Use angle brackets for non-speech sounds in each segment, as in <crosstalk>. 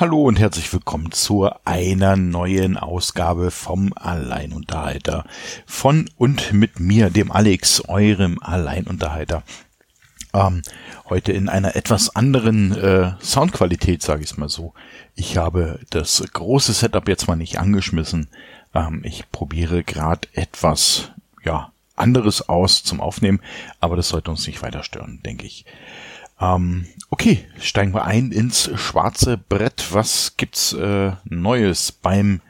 Hallo und herzlich willkommen zu einer neuen Ausgabe vom Alleinunterhalter. Von und mit mir, dem Alex, eurem Alleinunterhalter. Ähm, heute in einer etwas anderen äh, Soundqualität, sage ich mal so. Ich habe das große Setup jetzt mal nicht angeschmissen. Ähm, ich probiere gerade etwas, ja, anderes aus zum Aufnehmen, aber das sollte uns nicht weiter stören, denke ich. Ähm, okay, steigen wir ein ins schwarze Brett. Was gibt's äh, Neues beim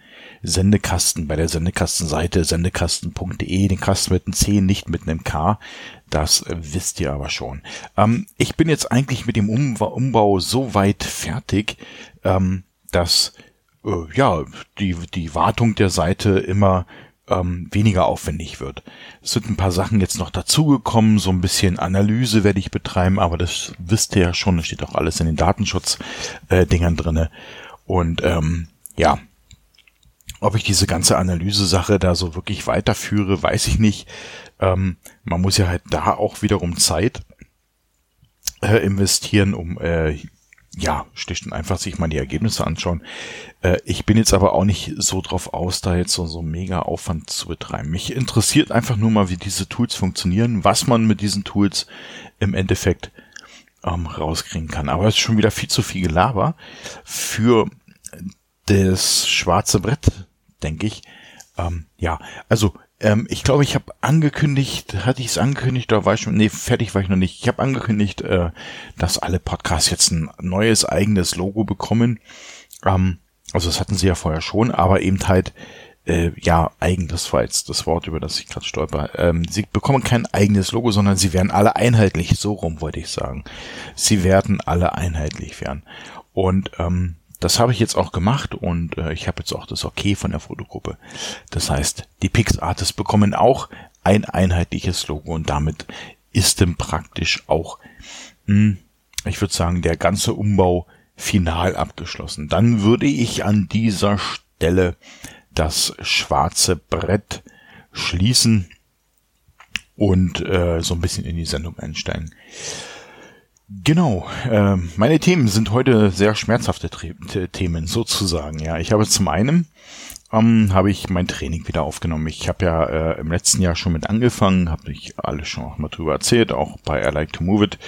Sendekasten, bei der Sendekastenseite sendekasten.de, den Kasten mit einem C, nicht mit einem K. Das wisst ihr aber schon. Ähm, ich bin jetzt eigentlich mit dem Umbau, Umbau so weit fertig, ähm, dass äh, ja die, die Wartung der Seite immer ähm, weniger aufwendig wird. Es sind ein paar Sachen jetzt noch dazugekommen, so ein bisschen Analyse werde ich betreiben, aber das wisst ihr ja schon, das steht auch alles in den Datenschutz-Dingern äh, drinne. Und ähm, ja, ob ich diese ganze Analyse-Sache da so wirklich weiterführe, weiß ich nicht. Ähm, man muss ja halt da auch wiederum Zeit äh, investieren, um äh, ja, schlicht und einfach sich mal die Ergebnisse anschauen. Äh, ich bin jetzt aber auch nicht so drauf aus, da jetzt so, so mega Aufwand zu betreiben. Mich interessiert einfach nur mal, wie diese Tools funktionieren, was man mit diesen Tools im Endeffekt ähm, rauskriegen kann. Aber es ist schon wieder viel zu viel Gelaber für das schwarze Brett, denke ich. Ähm, ja, also ähm, ich glaube, ich habe angekündigt, hatte ich es angekündigt, da war ich schon, nee, fertig war ich noch nicht. Ich habe angekündigt, äh, dass alle Podcasts jetzt ein neues eigenes Logo bekommen. Ähm, also das hatten sie ja vorher schon, aber eben halt, äh, ja, eigen, das war jetzt das Wort, über das ich gerade stolper. Ähm, sie bekommen kein eigenes Logo, sondern sie werden alle einheitlich, so rum wollte ich sagen. Sie werden alle einheitlich werden. Und ähm, das habe ich jetzt auch gemacht und äh, ich habe jetzt auch das Okay von der Fotogruppe. Das heißt, die PixArtists bekommen auch ein einheitliches Logo und damit ist dann praktisch auch, mh, hm, ich würde sagen, der ganze Umbau final abgeschlossen. Dann würde ich an dieser Stelle das schwarze Brett schließen und äh, so ein bisschen in die Sendung einsteigen. Genau, äh, meine Themen sind heute sehr schmerzhafte Themen sozusagen. Ja, ich habe zum einen ähm, habe ich mein Training wieder aufgenommen. Ich habe ja äh, im letzten Jahr schon mit angefangen, habe ich alles schon auch mal drüber erzählt, auch bei I Like to Move It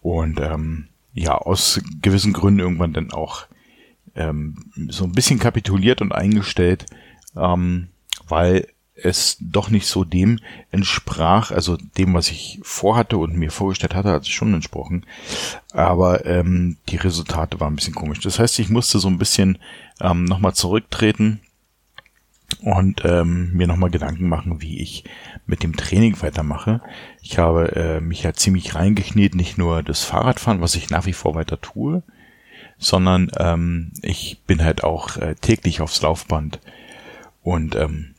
und ähm, ja aus gewissen Gründen irgendwann dann auch ähm, so ein bisschen kapituliert und eingestellt, ähm, weil es doch nicht so dem entsprach, also dem, was ich vorhatte und mir vorgestellt hatte, hat es schon entsprochen. Aber ähm, die Resultate waren ein bisschen komisch. Das heißt, ich musste so ein bisschen ähm, nochmal zurücktreten und ähm, mir nochmal Gedanken machen, wie ich mit dem Training weitermache. Ich habe äh, mich ja ziemlich reingekniet, nicht nur das Fahrradfahren, was ich nach wie vor weiter tue, sondern ähm, ich bin halt auch äh, täglich aufs Laufband und ähm,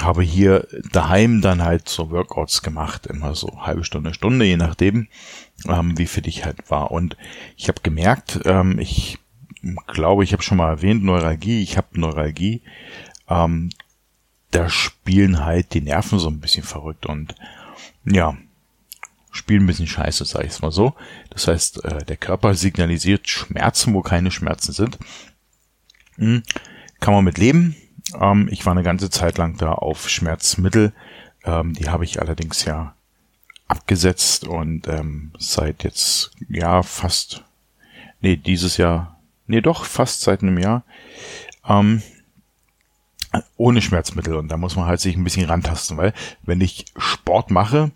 habe hier daheim dann halt so Workouts gemacht, immer so halbe Stunde, Stunde, je nachdem, ähm, wie fit ich halt war. Und ich habe gemerkt, ähm, ich glaube, ich habe schon mal erwähnt, Neuralgie, ich habe Neuralgie, ähm, da spielen halt die Nerven so ein bisschen verrückt und ja, spielen ein bisschen scheiße, sag ich mal so. Das heißt, äh, der Körper signalisiert Schmerzen, wo keine Schmerzen sind. Hm, kann man mit leben, ähm, ich war eine ganze Zeit lang da auf Schmerzmittel. Ähm, die habe ich allerdings ja abgesetzt und ähm, seit jetzt ja fast nee dieses Jahr nee doch fast seit einem Jahr ähm, ohne Schmerzmittel und da muss man halt sich ein bisschen rantasten, weil wenn ich Sport mache,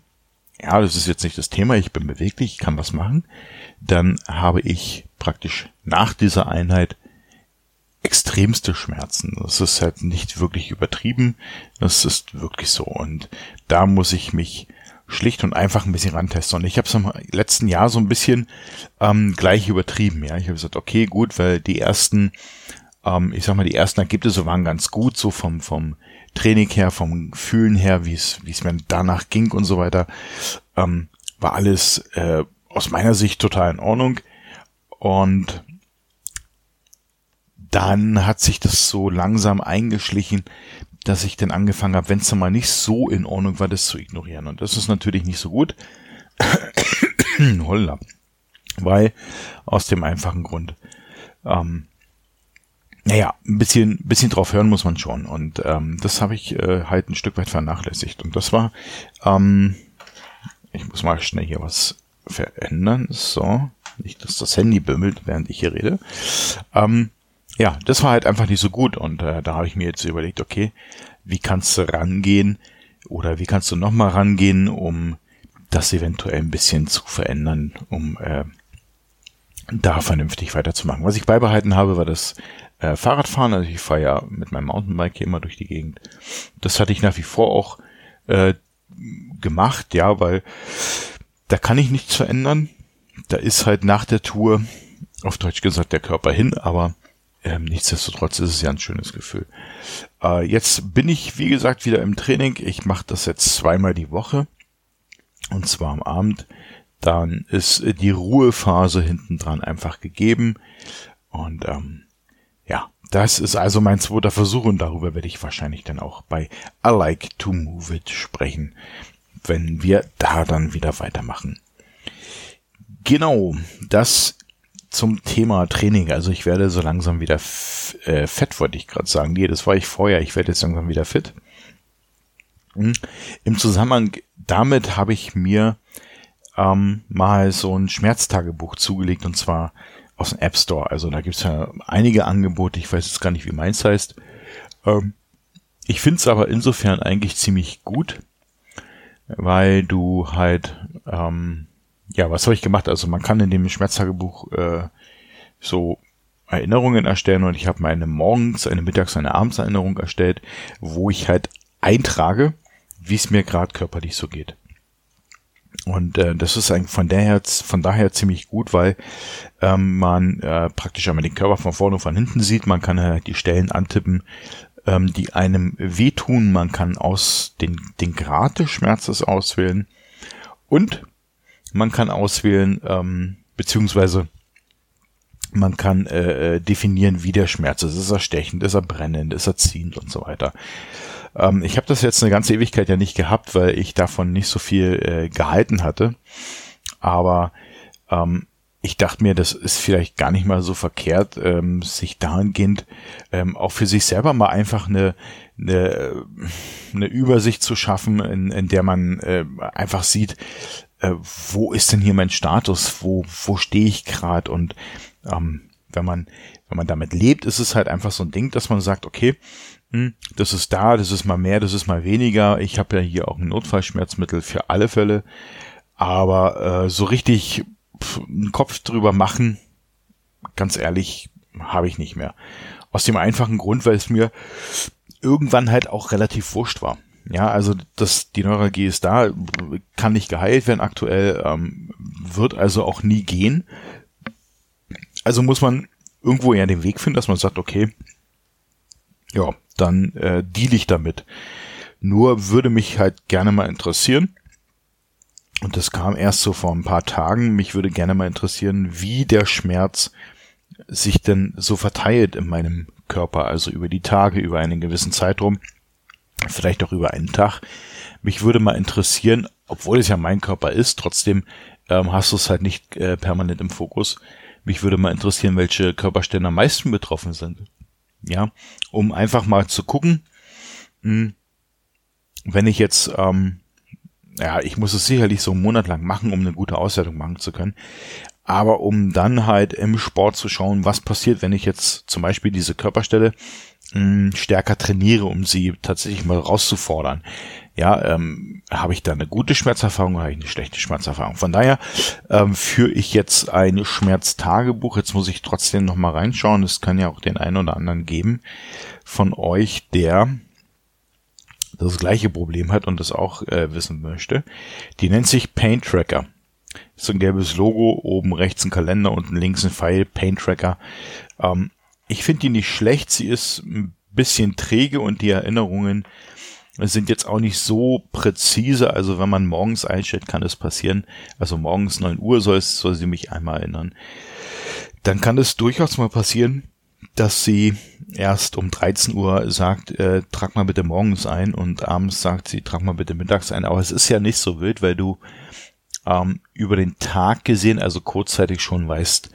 ja, das ist jetzt nicht das Thema, ich bin beweglich, ich kann was machen, dann habe ich praktisch nach dieser Einheit extremste Schmerzen. Das ist halt nicht wirklich übertrieben. Das ist wirklich so. Und da muss ich mich schlicht und einfach ein bisschen rantesten. Und ich habe es im letzten Jahr so ein bisschen ähm, gleich übertrieben. Ja, ich habe gesagt, okay, gut, weil die ersten, ähm, ich sag mal, die ersten Ergebnisse waren ganz gut, so vom vom Training her, vom Fühlen her, wie es wie es mir danach ging und so weiter, ähm, war alles äh, aus meiner Sicht total in Ordnung. Und dann hat sich das so langsam eingeschlichen, dass ich dann angefangen habe, wenn es dann mal nicht so in Ordnung war, das zu ignorieren. Und das ist natürlich nicht so gut. <coughs> Holla. Weil aus dem einfachen Grund, ähm, naja, ein bisschen, bisschen drauf hören muss man schon. Und ähm, das habe ich äh, halt ein Stück weit vernachlässigt. Und das war, ähm, ich muss mal schnell hier was verändern. So, nicht, dass das Handy bimmelt, während ich hier rede. Ähm, ja, das war halt einfach nicht so gut. Und äh, da habe ich mir jetzt überlegt, okay, wie kannst du rangehen oder wie kannst du nochmal rangehen, um das eventuell ein bisschen zu verändern, um äh, da vernünftig weiterzumachen. Was ich beibehalten habe, war das äh, Fahrradfahren. Also ich fahre ja mit meinem Mountainbike hier immer durch die Gegend. Das hatte ich nach wie vor auch äh, gemacht, ja, weil da kann ich nichts verändern. Da ist halt nach der Tour, auf Deutsch gesagt, der Körper hin, aber ähm, nichtsdestotrotz ist es ja ein schönes Gefühl. Äh, jetzt bin ich, wie gesagt, wieder im Training. Ich mache das jetzt zweimal die Woche. Und zwar am Abend. Dann ist die Ruhephase hinten dran einfach gegeben. Und ähm, ja, das ist also mein zweiter Versuch und darüber werde ich wahrscheinlich dann auch bei I Like to Move It sprechen, wenn wir da dann wieder weitermachen. Genau, das zum Thema Training. Also ich werde so langsam wieder äh, fett, wollte ich gerade sagen. Nee, das war ich vorher. Ich werde jetzt langsam wieder fit. Hm. Im Zusammenhang damit habe ich mir ähm, mal so ein Schmerztagebuch zugelegt und zwar aus dem App Store. Also da gibt's ja einige Angebote, ich weiß jetzt gar nicht, wie meins heißt. Ähm, ich finde es aber insofern eigentlich ziemlich gut, weil du halt, ähm, ja, was habe ich gemacht? Also man kann in dem Schmerztagebuch äh, so Erinnerungen erstellen und ich habe meine morgens, eine mittags, eine abends Erinnerung erstellt, wo ich halt eintrage, wie es mir gerade körperlich so geht. Und äh, das ist eigentlich von daher, von daher ziemlich gut, weil ähm, man äh, praktisch einmal den Körper von vorne und von hinten sieht. Man kann äh, die Stellen antippen, ähm, die einem wehtun. Man kann aus den, den Grad des Schmerzes auswählen und man kann auswählen, ähm, beziehungsweise man kann äh, äh definieren, wie der Schmerz ist. Ist er stechend, ist er brennend, ist er ziehend und so weiter. Ähm, ich habe das jetzt eine ganze Ewigkeit ja nicht gehabt, weil ich davon nicht so viel äh, gehalten hatte. Aber ähm, ich dachte mir, das ist vielleicht gar nicht mal so verkehrt, ähm, sich dahingehend ähm, auch für sich selber mal einfach eine, eine, eine Übersicht zu schaffen, in, in der man äh, einfach sieht, äh, wo ist denn hier mein Status, wo, wo stehe ich gerade und ähm, wenn man, wenn man damit lebt, ist es halt einfach so ein Ding, dass man sagt, okay, hm, das ist da, das ist mal mehr, das ist mal weniger. Ich habe ja hier auch ein Notfallschmerzmittel für alle Fälle. Aber äh, so richtig pff, einen Kopf drüber machen, ganz ehrlich, habe ich nicht mehr. Aus dem einfachen Grund, weil es mir irgendwann halt auch relativ wurscht war. Ja, also das, die Neuralgie ist da, kann nicht geheilt werden aktuell, ähm, wird also auch nie gehen. Also muss man irgendwo eher den Weg finden, dass man sagt, okay, ja, dann äh, deal ich damit. Nur würde mich halt gerne mal interessieren, und das kam erst so vor ein paar Tagen, mich würde gerne mal interessieren, wie der Schmerz sich denn so verteilt in meinem Körper, also über die Tage, über einen gewissen Zeitraum, vielleicht auch über einen Tag. Mich würde mal interessieren, obwohl es ja mein Körper ist, trotzdem ähm, hast du es halt nicht äh, permanent im Fokus. Mich würde mal interessieren, welche Körperstellen am meisten betroffen sind. Ja, um einfach mal zu gucken, hm, wenn ich jetzt, ähm, ja, ich muss es sicherlich so einen Monat lang machen, um eine gute Auswertung machen zu können. Aber um dann halt im Sport zu schauen, was passiert, wenn ich jetzt zum Beispiel diese Körperstelle hm, stärker trainiere, um sie tatsächlich mal rauszufordern ja, ähm, habe ich da eine gute Schmerzerfahrung oder habe ich eine schlechte Schmerzerfahrung? Von daher ähm, führe ich jetzt ein Schmerztagebuch. Jetzt muss ich trotzdem noch mal reinschauen. Es kann ja auch den einen oder anderen geben von euch, der das gleiche Problem hat und das auch äh, wissen möchte. Die nennt sich Paint Tracker. ist ein gelbes Logo, oben rechts ein Kalender, unten links ein Pfeil, Paint Tracker. Ähm, ich finde die nicht schlecht. Sie ist ein bisschen träge und die Erinnerungen sind jetzt auch nicht so präzise. Also wenn man morgens einstellt, kann es passieren. Also morgens neun Uhr soll, es, soll sie mich einmal erinnern. Dann kann es durchaus mal passieren, dass sie erst um 13 Uhr sagt, äh, trag mal bitte morgens ein und abends sagt sie, trag mal bitte mittags ein. Aber es ist ja nicht so wild, weil du ähm, über den Tag gesehen, also kurzzeitig schon weißt,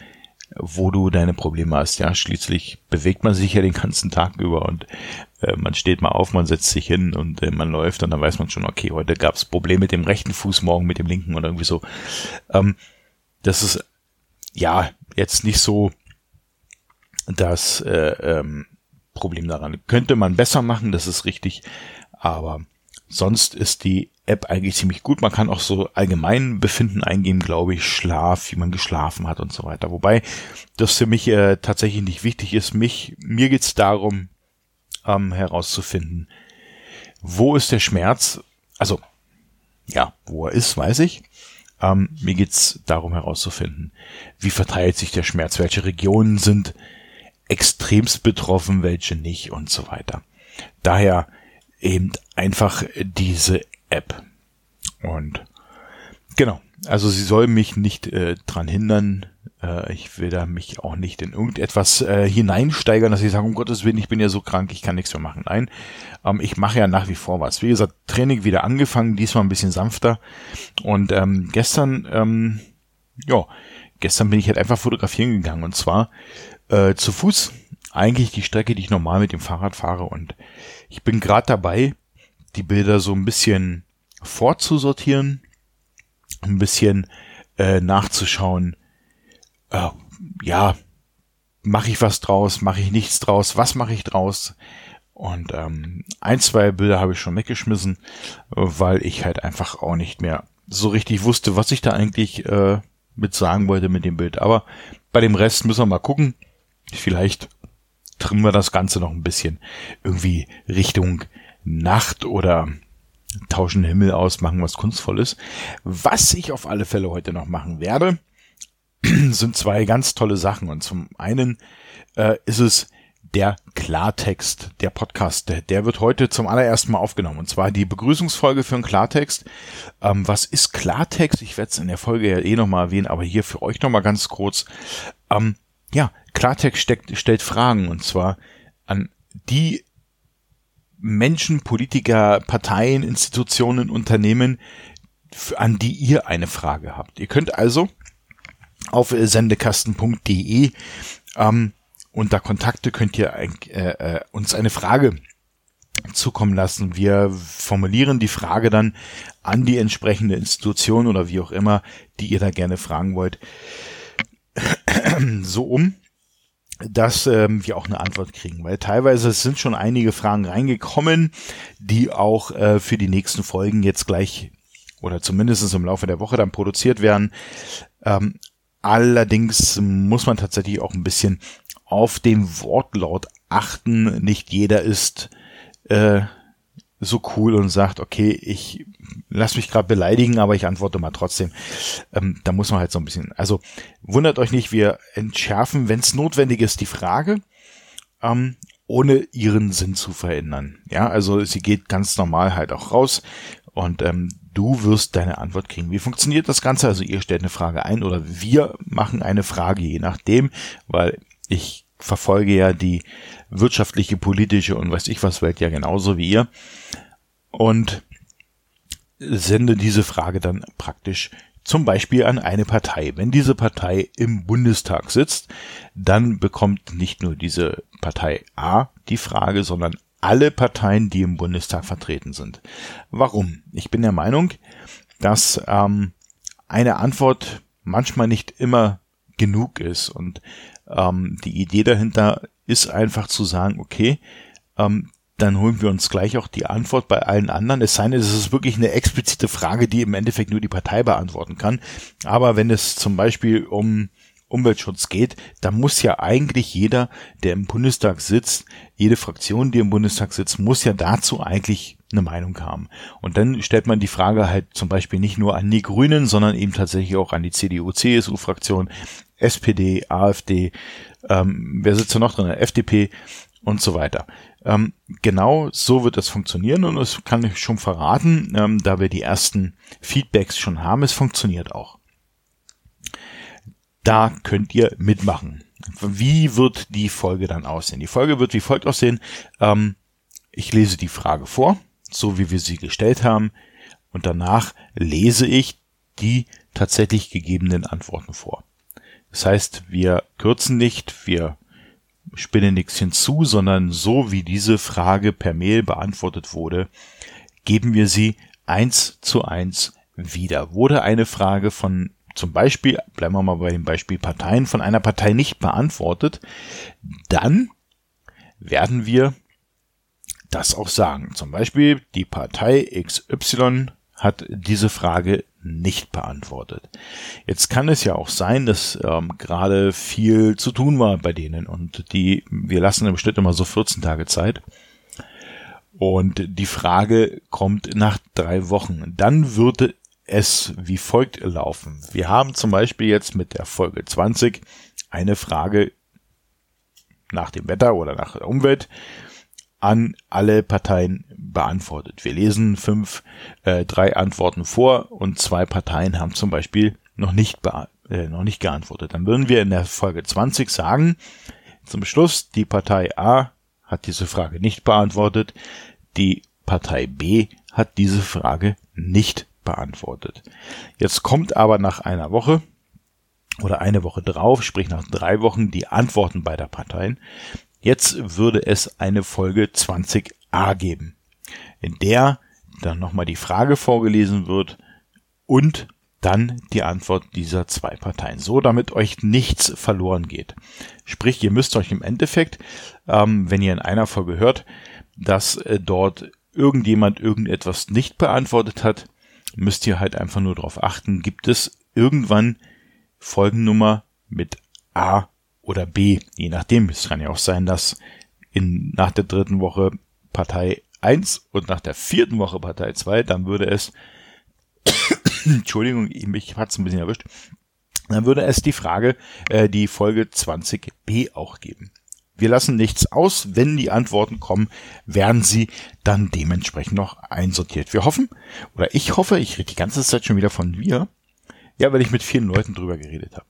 wo du deine Probleme hast. Ja, schließlich bewegt man sich ja den ganzen Tag über und äh, man steht mal auf, man setzt sich hin und äh, man läuft und dann weiß man schon, okay, heute gab es Probleme mit dem rechten Fuß, morgen mit dem linken oder irgendwie so. Ähm, das ist ja jetzt nicht so das äh, ähm, Problem daran. Könnte man besser machen, das ist richtig, aber sonst ist die App eigentlich ziemlich gut. Man kann auch so allgemein Befinden eingeben, glaube ich, Schlaf, wie man geschlafen hat und so weiter. Wobei das für mich äh, tatsächlich nicht wichtig ist. Mich, mir geht's darum, ähm, herauszufinden, wo ist der Schmerz? Also, ja, wo er ist, weiß ich. Ähm, mir geht's darum herauszufinden, wie verteilt sich der Schmerz, welche Regionen sind extremst betroffen, welche nicht und so weiter. Daher eben einfach diese App. Und genau, also sie soll mich nicht äh, dran hindern. Äh, ich will da mich auch nicht in irgendetwas äh, hineinsteigern, dass ich sage, um Gottes Willen, ich bin ja so krank, ich kann nichts mehr machen. Nein, ähm, ich mache ja nach wie vor was. Wie gesagt, Training wieder angefangen, diesmal ein bisschen sanfter. Und ähm, gestern, ähm, ja, gestern bin ich halt einfach fotografieren gegangen und zwar äh, zu Fuß. Eigentlich die Strecke, die ich normal mit dem Fahrrad fahre und ich bin gerade dabei, die Bilder so ein bisschen vorzusortieren, ein bisschen äh, nachzuschauen, äh, ja, mache ich was draus, mache ich nichts draus, was mache ich draus? Und ähm, ein, zwei Bilder habe ich schon weggeschmissen, weil ich halt einfach auch nicht mehr so richtig wusste, was ich da eigentlich äh, mit sagen wollte mit dem Bild. Aber bei dem Rest müssen wir mal gucken. Vielleicht trimmen wir das Ganze noch ein bisschen irgendwie Richtung Nacht oder tauschen Himmel aus, machen was Kunstvolles. Was ich auf alle Fälle heute noch machen werde, <clears throat> sind zwei ganz tolle Sachen. Und zum einen äh, ist es der Klartext, der Podcast, der, wird heute zum allerersten Mal aufgenommen. Und zwar die Begrüßungsfolge für einen Klartext. Ähm, was ist Klartext? Ich werde es in der Folge ja eh nochmal erwähnen, aber hier für euch nochmal ganz kurz. Ähm, ja, Klartext steckt, stellt Fragen und zwar an die Menschen, Politiker, Parteien, Institutionen, Unternehmen, an die ihr eine Frage habt. Ihr könnt also auf sendekasten.de ähm, unter Kontakte könnt ihr äh, äh, uns eine Frage zukommen lassen. Wir formulieren die Frage dann an die entsprechende Institution oder wie auch immer, die ihr da gerne fragen wollt, <clears throat> so um, dass ähm, wir auch eine Antwort kriegen, weil teilweise sind schon einige Fragen reingekommen, die auch äh, für die nächsten Folgen jetzt gleich oder zumindest im Laufe der Woche dann produziert werden. Ähm, allerdings muss man tatsächlich auch ein bisschen auf den Wortlaut achten. Nicht jeder ist äh, so cool und sagt, okay, ich lass mich gerade beleidigen, aber ich antworte mal trotzdem. Ähm, da muss man halt so ein bisschen. Also wundert euch nicht, wir entschärfen, wenn es notwendig ist, die Frage, ähm, ohne ihren Sinn zu verändern. Ja, also sie geht ganz normal halt auch raus und ähm, du wirst deine Antwort kriegen. Wie funktioniert das Ganze? Also ihr stellt eine Frage ein oder wir machen eine Frage, je nachdem, weil ich verfolge ja die wirtschaftliche, politische und weiß ich was Welt ja genauso wie ihr. Und sende diese Frage dann praktisch zum Beispiel an eine Partei. Wenn diese Partei im Bundestag sitzt, dann bekommt nicht nur diese Partei A die Frage, sondern alle Parteien, die im Bundestag vertreten sind. Warum? Ich bin der Meinung, dass ähm, eine Antwort manchmal nicht immer genug ist und ähm, die Idee dahinter ist einfach zu sagen, okay, ähm, dann holen wir uns gleich auch die Antwort bei allen anderen. Es sei denn, es ist wirklich eine explizite Frage, die im Endeffekt nur die Partei beantworten kann. Aber wenn es zum Beispiel um Umweltschutz geht, dann muss ja eigentlich jeder, der im Bundestag sitzt, jede Fraktion, die im Bundestag sitzt, muss ja dazu eigentlich eine Meinung haben. Und dann stellt man die Frage halt zum Beispiel nicht nur an die Grünen, sondern eben tatsächlich auch an die CDU, CSU-Fraktion, SPD, AfD, ähm, wer sitzt da noch drin? FDP und so weiter. Ähm, genau so wird das funktionieren und das kann ich schon verraten, ähm, da wir die ersten Feedbacks schon haben, es funktioniert auch. Da könnt ihr mitmachen. Wie wird die Folge dann aussehen? Die Folge wird wie folgt aussehen. Ähm, ich lese die Frage vor, so wie wir sie gestellt haben, und danach lese ich die tatsächlich gegebenen Antworten vor. Das heißt, wir kürzen nicht, wir spinnen nichts hinzu, sondern so wie diese Frage per Mail beantwortet wurde, geben wir sie eins zu eins wieder. Wurde eine Frage von zum Beispiel, bleiben wir mal bei dem Beispiel Parteien, von einer Partei nicht beantwortet, dann werden wir das auch sagen. Zum Beispiel, die Partei XY hat diese Frage nicht beantwortet. Jetzt kann es ja auch sein, dass ähm, gerade viel zu tun war bei denen und die, wir lassen im Schnitt immer so 14 Tage Zeit. Und die Frage kommt nach drei Wochen. Dann würde es wie folgt laufen. Wir haben zum Beispiel jetzt mit der Folge 20 eine Frage nach dem Wetter oder nach der Umwelt an alle Parteien beantwortet. Wir lesen fünf, äh, drei Antworten vor und zwei Parteien haben zum Beispiel noch nicht, äh, noch nicht geantwortet. Dann würden wir in der Folge 20 sagen, zum Schluss, die Partei A hat diese Frage nicht beantwortet, die Partei B hat diese Frage nicht beantwortet. Jetzt kommt aber nach einer Woche oder eine Woche drauf, sprich nach drei Wochen, die Antworten beider Parteien. Jetzt würde es eine Folge 20a geben, in der dann nochmal die Frage vorgelesen wird und dann die Antwort dieser zwei Parteien. So, damit euch nichts verloren geht. Sprich, ihr müsst euch im Endeffekt, ähm, wenn ihr in einer Folge hört, dass äh, dort irgendjemand irgendetwas nicht beantwortet hat, müsst ihr halt einfach nur darauf achten, gibt es irgendwann Folgennummer mit A oder B, je nachdem. Es kann ja auch sein, dass in, nach der dritten Woche Partei 1 und nach der vierten Woche Partei 2, dann würde es, <coughs> Entschuldigung, mich hat's ein bisschen erwischt, dann würde es die Frage, äh, die Folge 20b auch geben. Wir lassen nichts aus. Wenn die Antworten kommen, werden sie dann dementsprechend noch einsortiert. Wir hoffen, oder ich hoffe, ich rede die ganze Zeit schon wieder von wir, ja, weil ich mit vielen Leuten drüber geredet habe.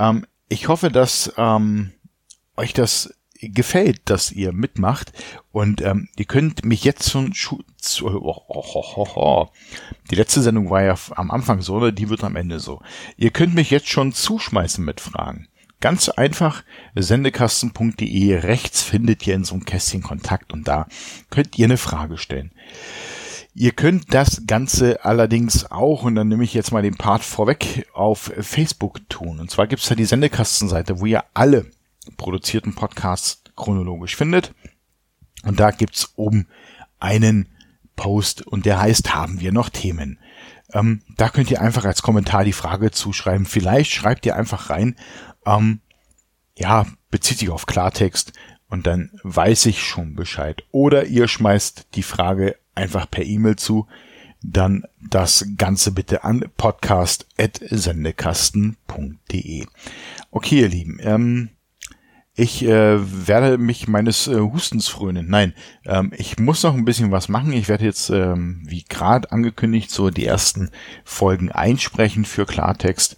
Ähm, ich hoffe, dass ähm, euch das gefällt, dass ihr mitmacht und ähm, ihr könnt mich jetzt schon oh, oh, oh, die letzte Sendung war ja am Anfang so, oder die wird am Ende so. Ihr könnt mich jetzt schon zuschmeißen mit Fragen. Ganz einfach, sendekasten.de rechts findet ihr in so einem Kästchen Kontakt und da könnt ihr eine Frage stellen. Ihr könnt das Ganze allerdings auch, und dann nehme ich jetzt mal den Part vorweg, auf Facebook tun. Und zwar gibt es da die Sendekastenseite, wo ihr alle produzierten Podcasts chronologisch findet. Und da gibt's oben einen Post und der heißt, haben wir noch Themen? Ähm, da könnt ihr einfach als Kommentar die Frage zuschreiben. Vielleicht schreibt ihr einfach rein, ähm, ja, bezieht sich auf Klartext und dann weiß ich schon Bescheid. Oder ihr schmeißt die Frage einfach per E-Mail zu, dann das Ganze bitte an podcast.sendekasten.de. Okay, ihr Lieben, ähm, ich äh, werde mich meines äh, Hustens frönen. Nein, ähm, ich muss noch ein bisschen was machen. Ich werde jetzt, ähm, wie gerade angekündigt, so die ersten Folgen einsprechen für Klartext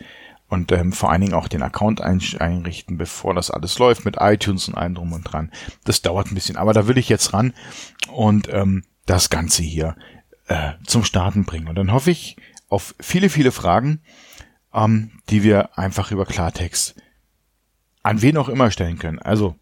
und ähm, vor allen Dingen auch den Account einrichten, bevor das alles läuft mit iTunes und allem drum und dran. Das dauert ein bisschen, aber da will ich jetzt ran und ähm, das Ganze hier äh, zum Starten bringen. Und dann hoffe ich auf viele, viele Fragen, ähm, die wir einfach über Klartext an wen auch immer stellen können. Also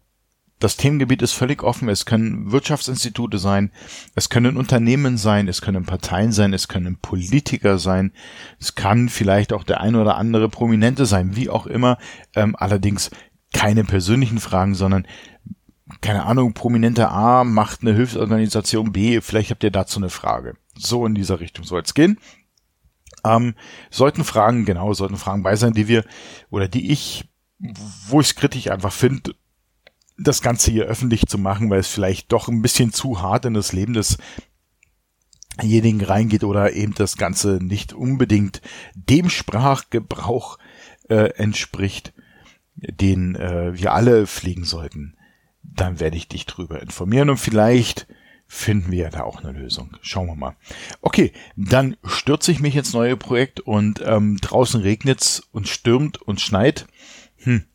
das Themengebiet ist völlig offen. Es können Wirtschaftsinstitute sein, es können Unternehmen sein, es können Parteien sein, es können Politiker sein, es kann vielleicht auch der ein oder andere Prominente sein, wie auch immer. Ähm, allerdings keine persönlichen Fragen, sondern keine Ahnung, Prominente A macht eine Hilfsorganisation B, vielleicht habt ihr dazu eine Frage. So in dieser Richtung soll es gehen. Ähm, sollten Fragen, genau, sollten Fragen bei sein, die wir oder die ich, wo ich es kritisch einfach finde, das Ganze hier öffentlich zu machen, weil es vielleicht doch ein bisschen zu hart in das Leben desjenigen reingeht oder eben das Ganze nicht unbedingt dem Sprachgebrauch äh, entspricht, den äh, wir alle pflegen sollten dann werde ich dich drüber informieren und vielleicht finden wir ja da auch eine Lösung. Schauen wir mal. Okay, dann stürze ich mich ins neue Projekt und ähm, draußen regnet's und stürmt und schneit. Hm.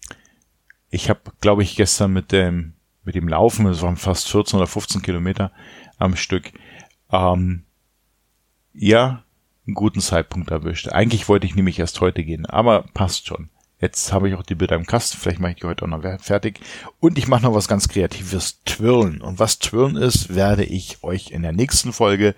Ich habe, glaube ich, gestern mit dem mit dem Laufen, es waren fast 14 oder 15 Kilometer am Stück, ähm, ja, einen guten Zeitpunkt erwischt. Eigentlich wollte ich nämlich erst heute gehen, aber passt schon. Jetzt habe ich auch die Bilder im Kasten, vielleicht mache ich die heute auch noch fertig. Und ich mache noch was ganz Kreatives, Twirlen. Und was Twirlen ist, werde ich euch in der nächsten Folge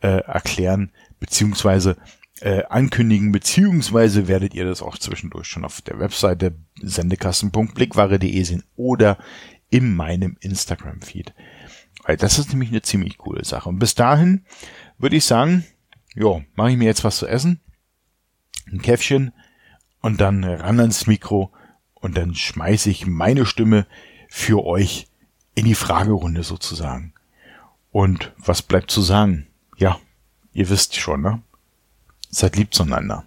äh, erklären, beziehungsweise äh, ankündigen, beziehungsweise werdet ihr das auch zwischendurch schon auf der Webseite sendekasten.blickware.de sehen oder in meinem Instagram-Feed. Das ist nämlich eine ziemlich coole Sache. Und bis dahin würde ich sagen, jo, mache ich mir jetzt was zu essen, ein Käffchen und dann ran ans Mikro und dann schmeiße ich meine Stimme für euch in die Fragerunde sozusagen. Und was bleibt zu sagen? Ja, ihr wisst schon, ne? Seid lieb zueinander.